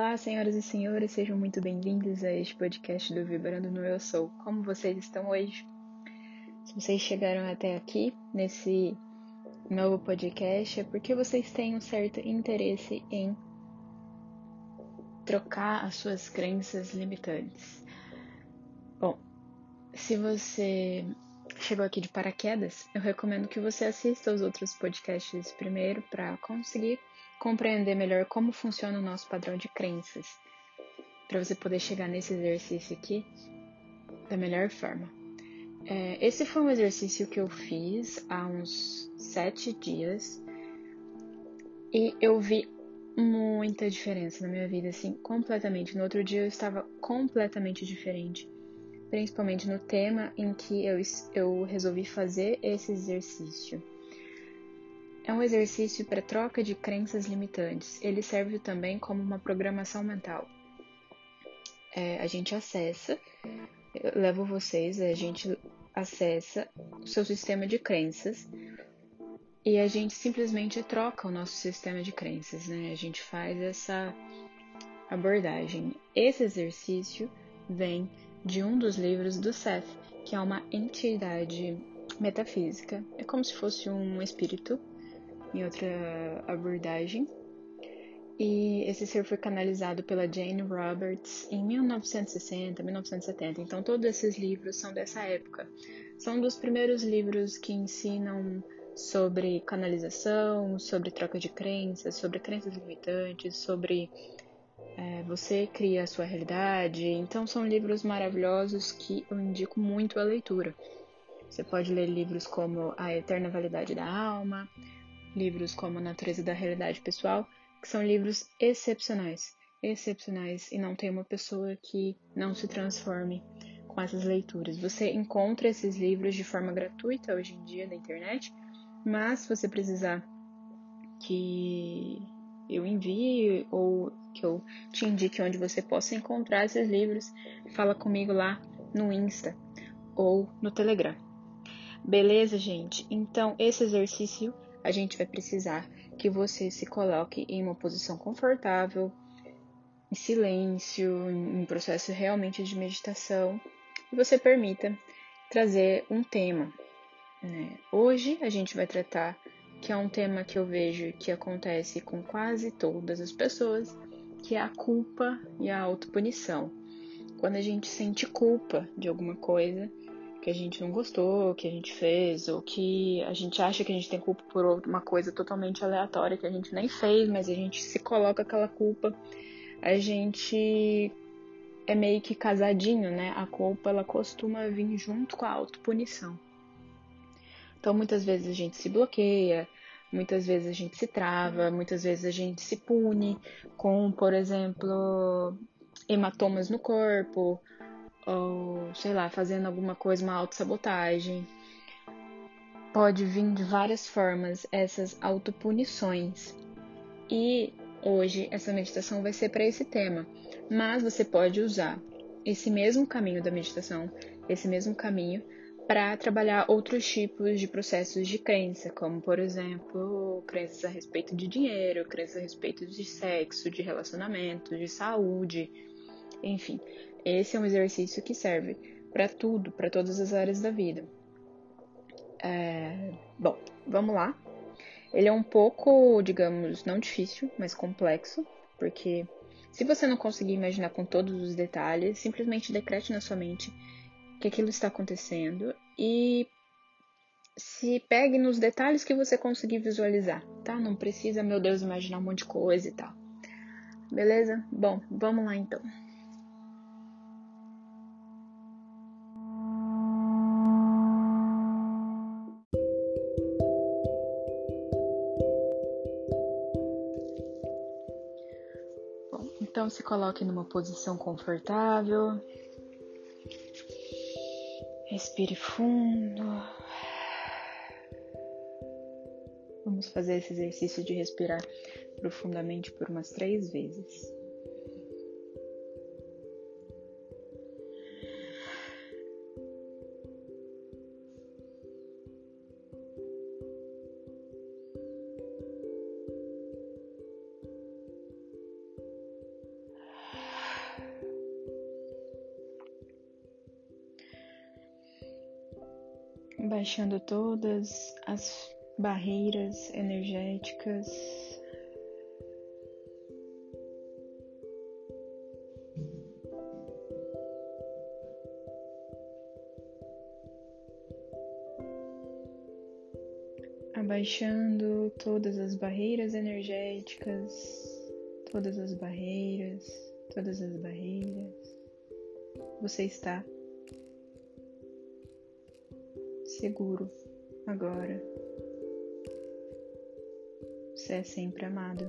Olá, senhoras e senhores, sejam muito bem-vindos a este podcast do Vibrando no Eu Sou. Como vocês estão hoje? Se vocês chegaram até aqui nesse novo podcast, é porque vocês têm um certo interesse em trocar as suas crenças limitantes. Bom, se você chegou aqui de paraquedas, eu recomendo que você assista os outros podcasts primeiro para conseguir compreender melhor como funciona o nosso padrão de crenças, para você poder chegar nesse exercício aqui da melhor forma. É, esse foi um exercício que eu fiz há uns sete dias e eu vi muita diferença na minha vida, assim, completamente. No outro dia eu estava completamente diferente, principalmente no tema em que eu, eu resolvi fazer esse exercício. É um exercício para troca de crenças limitantes. Ele serve também como uma programação mental. É, a gente acessa, eu levo vocês, a gente acessa o seu sistema de crenças e a gente simplesmente troca o nosso sistema de crenças, né? A gente faz essa abordagem. Esse exercício vem de um dos livros do Seth, que é uma entidade metafísica. É como se fosse um espírito em outra abordagem. E esse ser foi canalizado pela Jane Roberts em 1960, 1970. Então, todos esses livros são dessa época. São dos primeiros livros que ensinam sobre canalização, sobre troca de crenças, sobre crenças limitantes, sobre é, você cria a sua realidade. Então, são livros maravilhosos que eu indico muito a leitura. Você pode ler livros como A Eterna Validade da Alma, livros como A Natureza da Realidade Pessoal, que são livros excepcionais, excepcionais, e não tem uma pessoa que não se transforme com essas leituras. Você encontra esses livros de forma gratuita hoje em dia na internet, mas se você precisar que eu envie ou que eu te indique onde você possa encontrar esses livros, fala comigo lá no Insta ou no Telegram. Beleza, gente? Então, esse exercício a gente vai precisar que você se coloque em uma posição confortável, em silêncio, em um processo realmente de meditação, e você permita trazer um tema. Né? Hoje a gente vai tratar que é um tema que eu vejo que acontece com quase todas as pessoas, que é a culpa e a autopunição. Quando a gente sente culpa de alguma coisa, que a gente não gostou, que a gente fez, ou que a gente acha que a gente tem culpa por uma coisa totalmente aleatória que a gente nem fez, mas a gente se coloca aquela culpa, a gente é meio que casadinho, né? A culpa ela costuma vir junto com a autopunição. Então muitas vezes a gente se bloqueia, muitas vezes a gente se trava, muitas vezes a gente se pune com, por exemplo, hematomas no corpo, ou sei lá, fazendo alguma coisa, uma autossabotagem. Pode vir de várias formas essas autopunições. E hoje essa meditação vai ser para esse tema, mas você pode usar esse mesmo caminho da meditação, esse mesmo caminho para trabalhar outros tipos de processos de crença, como por exemplo, crenças a respeito de dinheiro, crenças a respeito de sexo, de relacionamento, de saúde, enfim. Esse é um exercício que serve para tudo, para todas as áreas da vida. É, bom, vamos lá. Ele é um pouco, digamos, não difícil, mas complexo, porque se você não conseguir imaginar com todos os detalhes, simplesmente decrete na sua mente que aquilo está acontecendo e se pegue nos detalhes que você conseguir visualizar, tá? Não precisa, meu Deus, imaginar um monte de coisa e tal. Beleza? Bom, vamos lá então. Então se coloque numa posição confortável. Respire fundo. Vamos fazer esse exercício de respirar profundamente por umas três vezes. Baixando todas as barreiras energéticas. Abaixando todas as barreiras energéticas, todas as barreiras, todas as barreiras. Você está seguro agora. Você é sempre amado.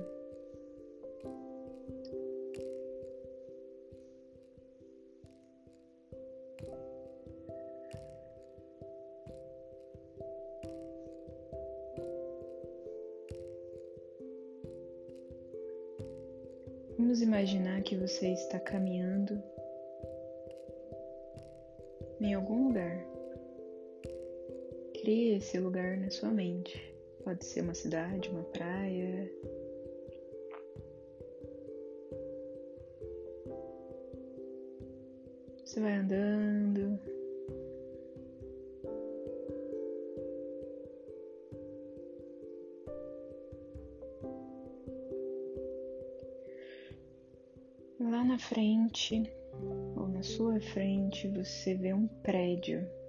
Vamos imaginar que você está caminhando em algum lugar. Crie esse lugar na sua mente. Pode ser uma cidade, uma praia. Você vai andando. Lá na frente, ou na sua frente, você vê um prédio.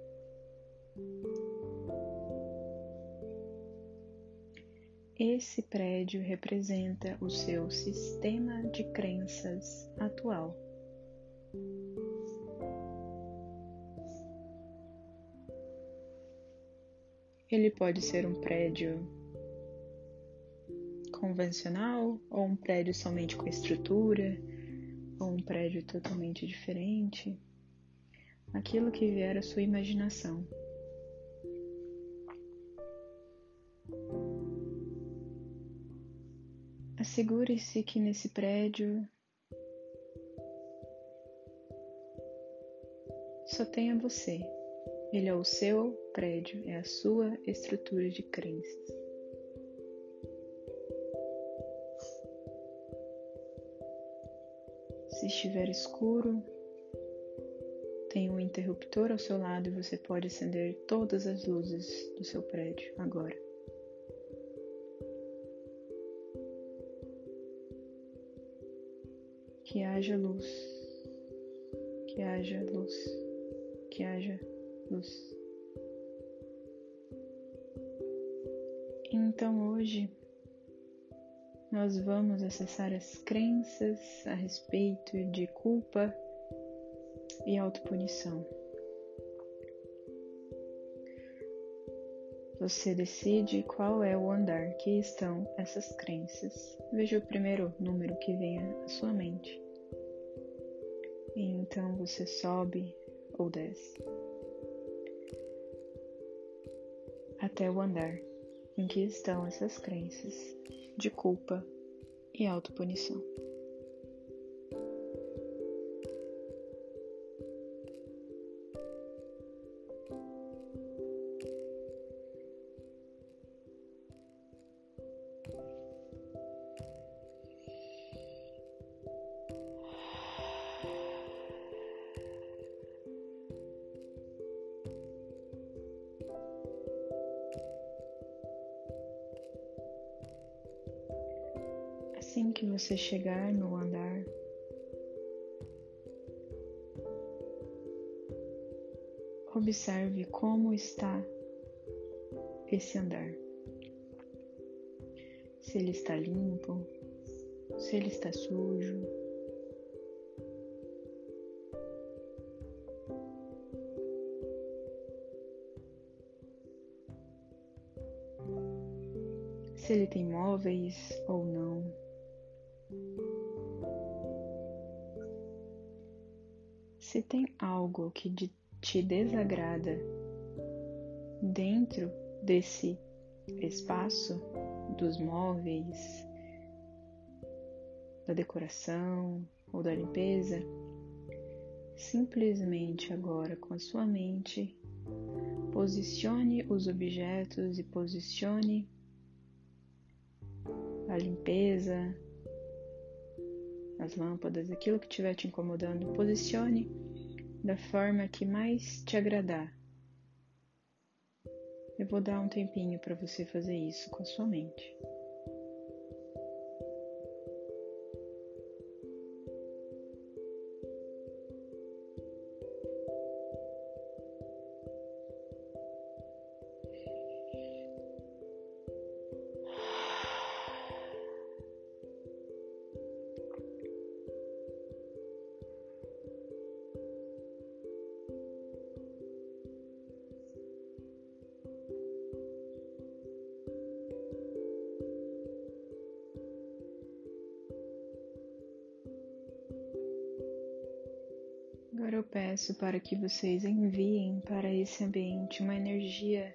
Esse prédio representa o seu sistema de crenças atual. Ele pode ser um prédio convencional, ou um prédio somente com estrutura, ou um prédio totalmente diferente. Aquilo que vier à sua imaginação. Assegure-se que nesse prédio só tenha você. Ele é o seu prédio, é a sua estrutura de crenças. Se estiver escuro, tem um interruptor ao seu lado e você pode acender todas as luzes do seu prédio agora. Que haja luz, que haja luz, que haja luz. Então hoje nós vamos acessar as crenças a respeito de culpa e autopunição. Você decide qual é o andar que estão essas crenças. Veja o primeiro número que vem à sua mente. E então você sobe ou desce até o andar em que estão essas crenças de culpa e autopunição. Que você chegar no andar, observe como está esse andar. Se ele está limpo, se ele está sujo. Se ele tem móveis ou não. Se tem algo que te desagrada dentro desse espaço dos móveis, da decoração ou da limpeza, simplesmente agora com a sua mente posicione os objetos e posicione a limpeza, as lâmpadas, aquilo que estiver te incomodando, posicione da forma que mais te agradar. Eu vou dar um tempinho para você fazer isso com a sua mente. Peço para que vocês enviem para esse ambiente uma energia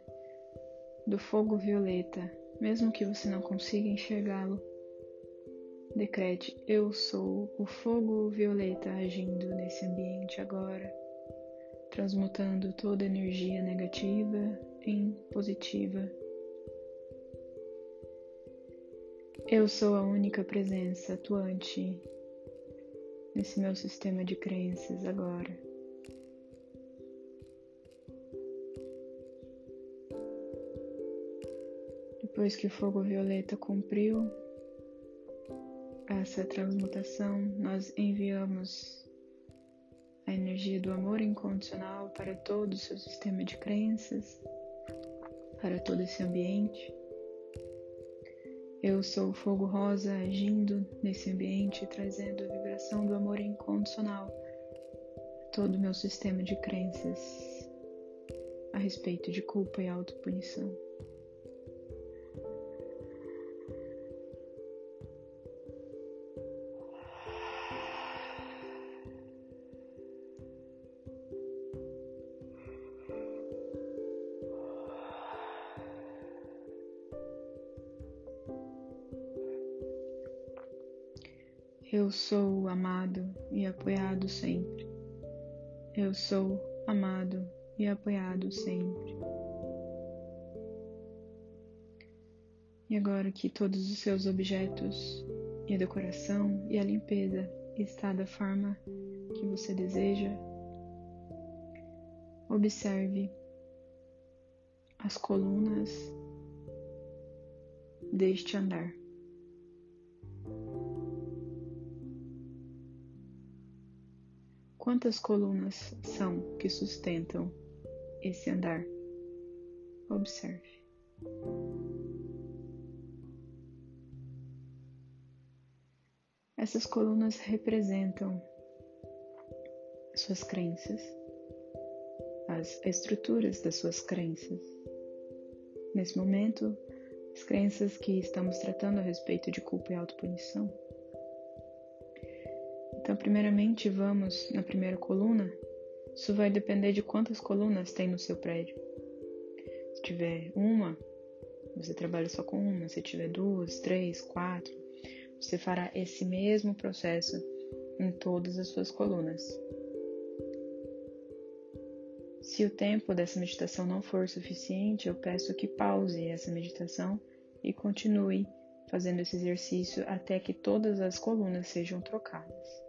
do fogo violeta, mesmo que você não consiga enxergá-lo. Decrete: Eu sou o fogo violeta agindo nesse ambiente agora, transmutando toda energia negativa em positiva. Eu sou a única presença atuante nesse meu sistema de crenças agora. Depois que o fogo violeta cumpriu essa transmutação, nós enviamos a energia do amor incondicional para todo o seu sistema de crenças, para todo esse ambiente. Eu sou o fogo rosa agindo nesse ambiente, trazendo a vibração do amor incondicional a todo o meu sistema de crenças a respeito de culpa e autopunição. Eu sou amado e apoiado sempre. Eu sou amado e apoiado sempre. E agora que todos os seus objetos e a decoração e a limpeza está da forma que você deseja, observe as colunas deste andar. Quantas colunas são que sustentam esse andar? Observe. Essas colunas representam suas crenças, as estruturas das suas crenças. Nesse momento, as crenças que estamos tratando a respeito de culpa e autopunição. Então, primeiramente, vamos na primeira coluna. Isso vai depender de quantas colunas tem no seu prédio. Se tiver uma, você trabalha só com uma. Se tiver duas, três, quatro, você fará esse mesmo processo em todas as suas colunas. Se o tempo dessa meditação não for suficiente, eu peço que pause essa meditação e continue fazendo esse exercício até que todas as colunas sejam trocadas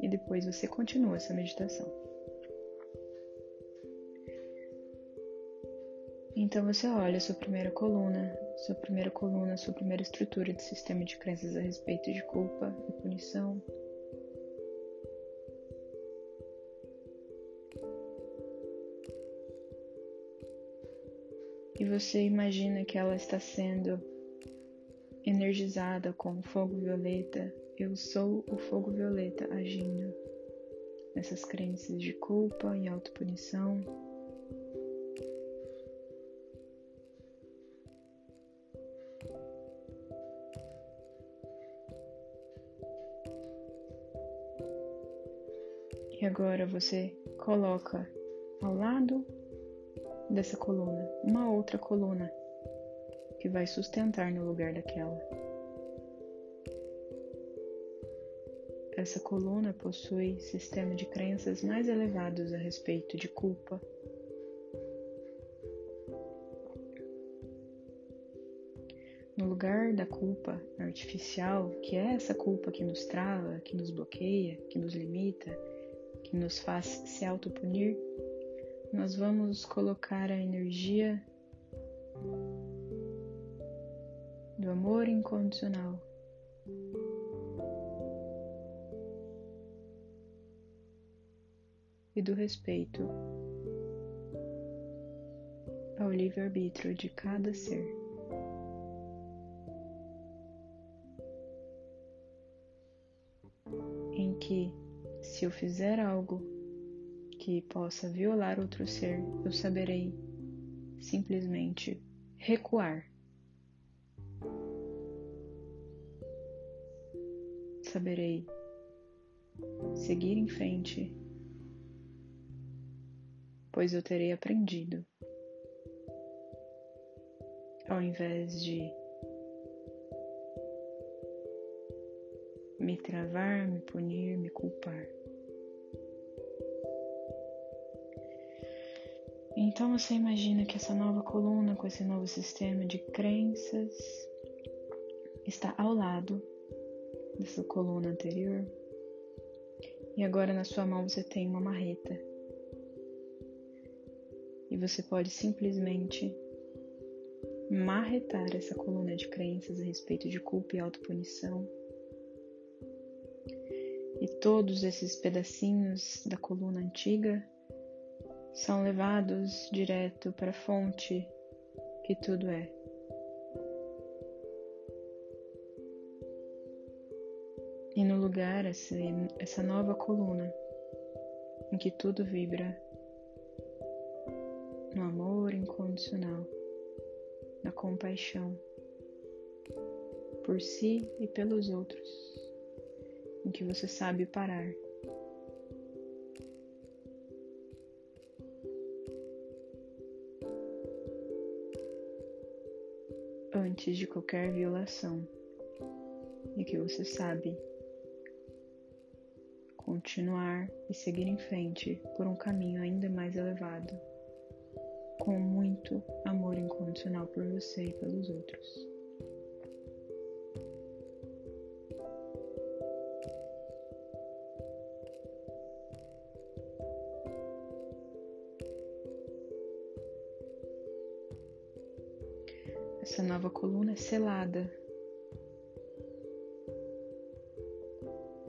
e depois você continua essa meditação. Então você olha a sua primeira coluna, sua primeira coluna, sua primeira estrutura de sistema de crenças a respeito de culpa e punição. E você imagina que ela está sendo energizada com fogo violeta eu sou o fogo violeta agindo nessas crenças de culpa e autopunição. E agora você coloca ao lado dessa coluna uma outra coluna que vai sustentar no lugar daquela. Essa coluna possui sistema de crenças mais elevados a respeito de culpa. No lugar da culpa artificial, que é essa culpa que nos trava, que nos bloqueia, que nos limita, que nos faz se autopunir, nós vamos colocar a energia do amor incondicional. E do respeito ao livre-arbítrio de cada ser. Em que, se eu fizer algo que possa violar outro ser, eu saberei simplesmente recuar. Saberei seguir em frente, pois eu terei aprendido ao invés de me travar, me punir, me culpar. Então você imagina que essa nova coluna com esse novo sistema de crenças está ao lado dessa coluna anterior. E agora na sua mão você tem uma marreta. Você pode simplesmente marretar essa coluna de crenças a respeito de culpa e autopunição. E todos esses pedacinhos da coluna antiga são levados direto para a fonte que tudo é. E no lugar, essa nova coluna em que tudo vibra no amor incondicional na compaixão por si e pelos outros, em que você sabe parar. Antes de qualquer violação, e que você sabe continuar e seguir em frente por um caminho ainda mais elevado com muito amor incondicional por você e pelos outros. Essa nova coluna é selada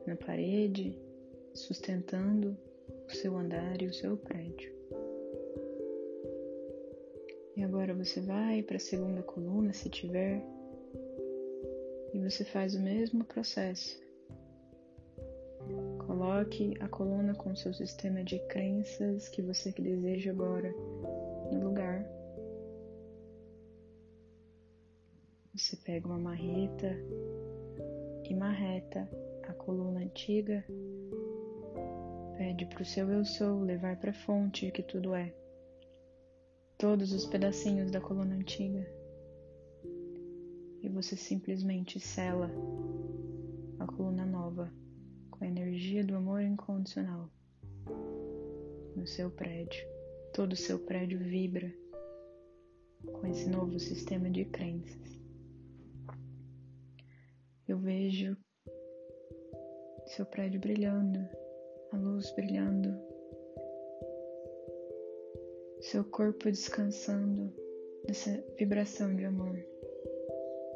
na parede, sustentando o seu andar e o seu prédio. E agora você vai para a segunda coluna, se tiver, e você faz o mesmo processo. Coloque a coluna com seu sistema de crenças que você deseja agora no lugar. Você pega uma marreta e marreta a coluna antiga. Pede para o seu eu sou levar para a fonte que tudo é todos os pedacinhos da coluna antiga e você simplesmente sela a coluna nova com a energia do amor incondicional no seu prédio. Todo o seu prédio vibra com esse novo sistema de crenças. Eu vejo seu prédio brilhando, a luz brilhando seu corpo descansando nessa vibração de amor,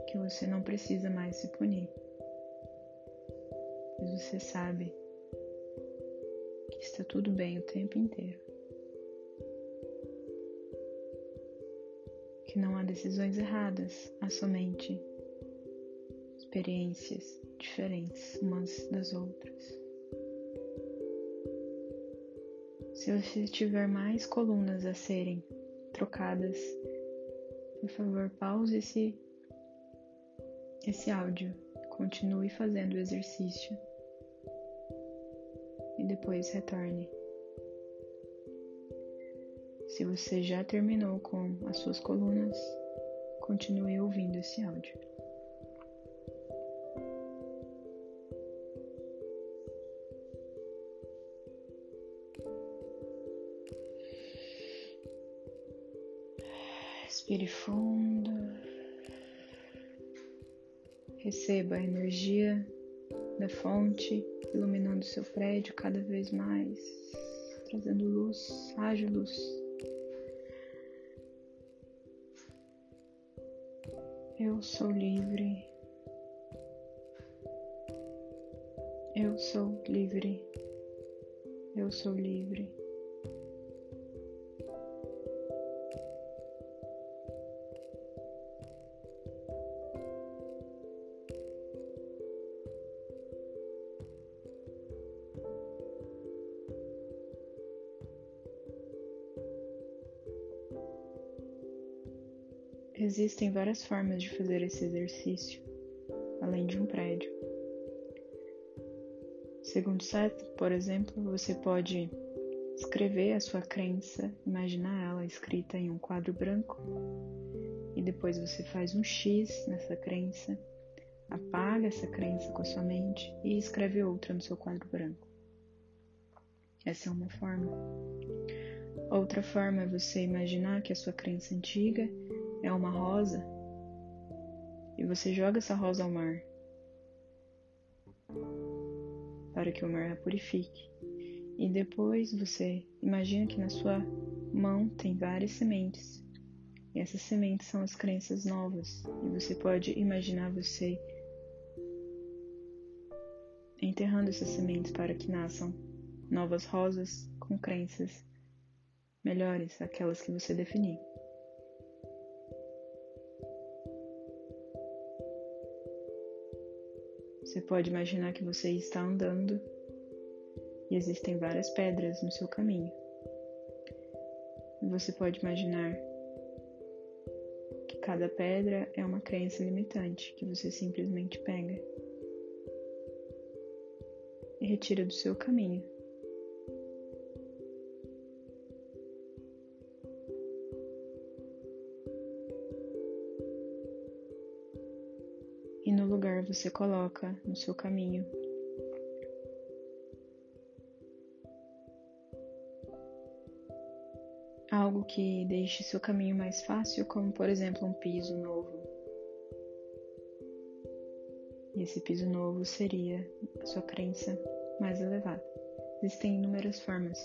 que você não precisa mais se punir, pois você sabe que está tudo bem o tempo inteiro, que não há decisões erradas, há somente experiências diferentes umas das outras. Se você tiver mais colunas a serem trocadas, por favor, pause esse, esse áudio. Continue fazendo o exercício e depois retorne. Se você já terminou com as suas colunas, continue ouvindo esse áudio. Respire fundo. Receba a energia da fonte iluminando seu prédio cada vez mais, trazendo luz, haja luz. Eu sou livre. Eu sou livre. Eu sou livre. Existem várias formas de fazer esse exercício, além de um prédio. Segundo Seth, por exemplo, você pode escrever a sua crença, imaginar ela escrita em um quadro branco, e depois você faz um X nessa crença, apaga essa crença com a sua mente e escreve outra no seu quadro branco. Essa é uma forma. Outra forma é você imaginar que a sua crença antiga é uma rosa e você joga essa rosa ao mar para que o mar a purifique. E depois você imagina que na sua mão tem várias sementes. E essas sementes são as crenças novas. E você pode imaginar você enterrando essas sementes para que nasçam novas rosas com crenças melhores, aquelas que você definir. Você pode imaginar que você está andando e existem várias pedras no seu caminho. Você pode imaginar que cada pedra é uma crença limitante que você simplesmente pega e retira do seu caminho. Você coloca no seu caminho. Algo que deixe seu caminho mais fácil, como por exemplo um piso novo. E esse piso novo seria a sua crença mais elevada. Existem inúmeras formas.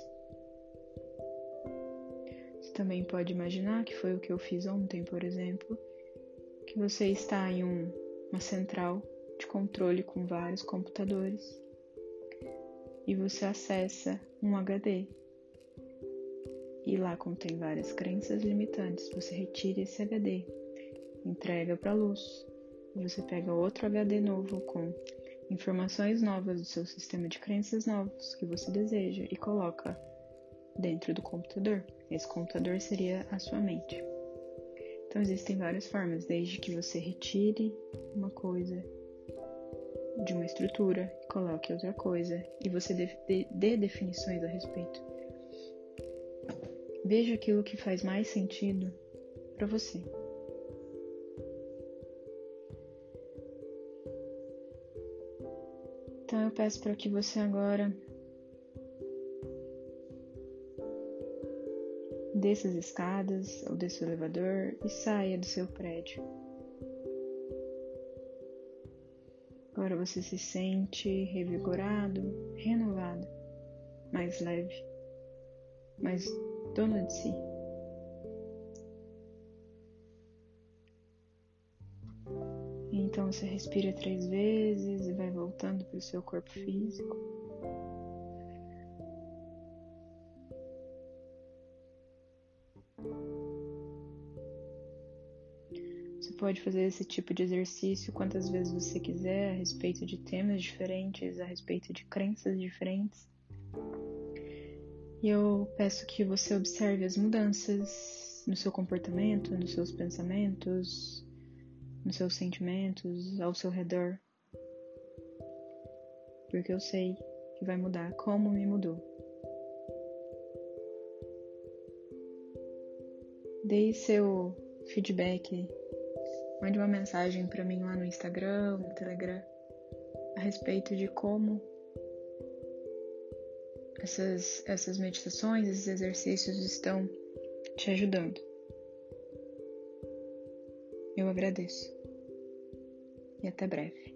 Você também pode imaginar que foi o que eu fiz ontem, por exemplo, que você está em um uma central de controle com vários computadores e você acessa um HD. E lá contém várias crenças limitantes. Você retira esse HD, entrega para a luz. Você pega outro HD novo com informações novas do seu sistema de crenças novos que você deseja e coloca dentro do computador. Esse computador seria a sua mente. Então existem várias formas, desde que você retire uma coisa de uma estrutura, coloque outra coisa e você dê, dê definições a respeito. Veja aquilo que faz mais sentido para você. Então eu peço para que você agora desça as escadas ou desça o elevador e saia do seu prédio. Agora você se sente revigorado, renovado, mais leve, mais dono de si. Então você respira três vezes e vai voltando para o seu corpo físico. Pode fazer esse tipo de exercício quantas vezes você quiser a respeito de temas diferentes, a respeito de crenças diferentes. E eu peço que você observe as mudanças no seu comportamento, nos seus pensamentos, nos seus sentimentos, ao seu redor. Porque eu sei que vai mudar como me mudou. Dei seu feedback Mande uma mensagem para mim lá no Instagram, no Telegram, a respeito de como essas, essas meditações, esses exercícios estão te ajudando. Eu agradeço e até breve.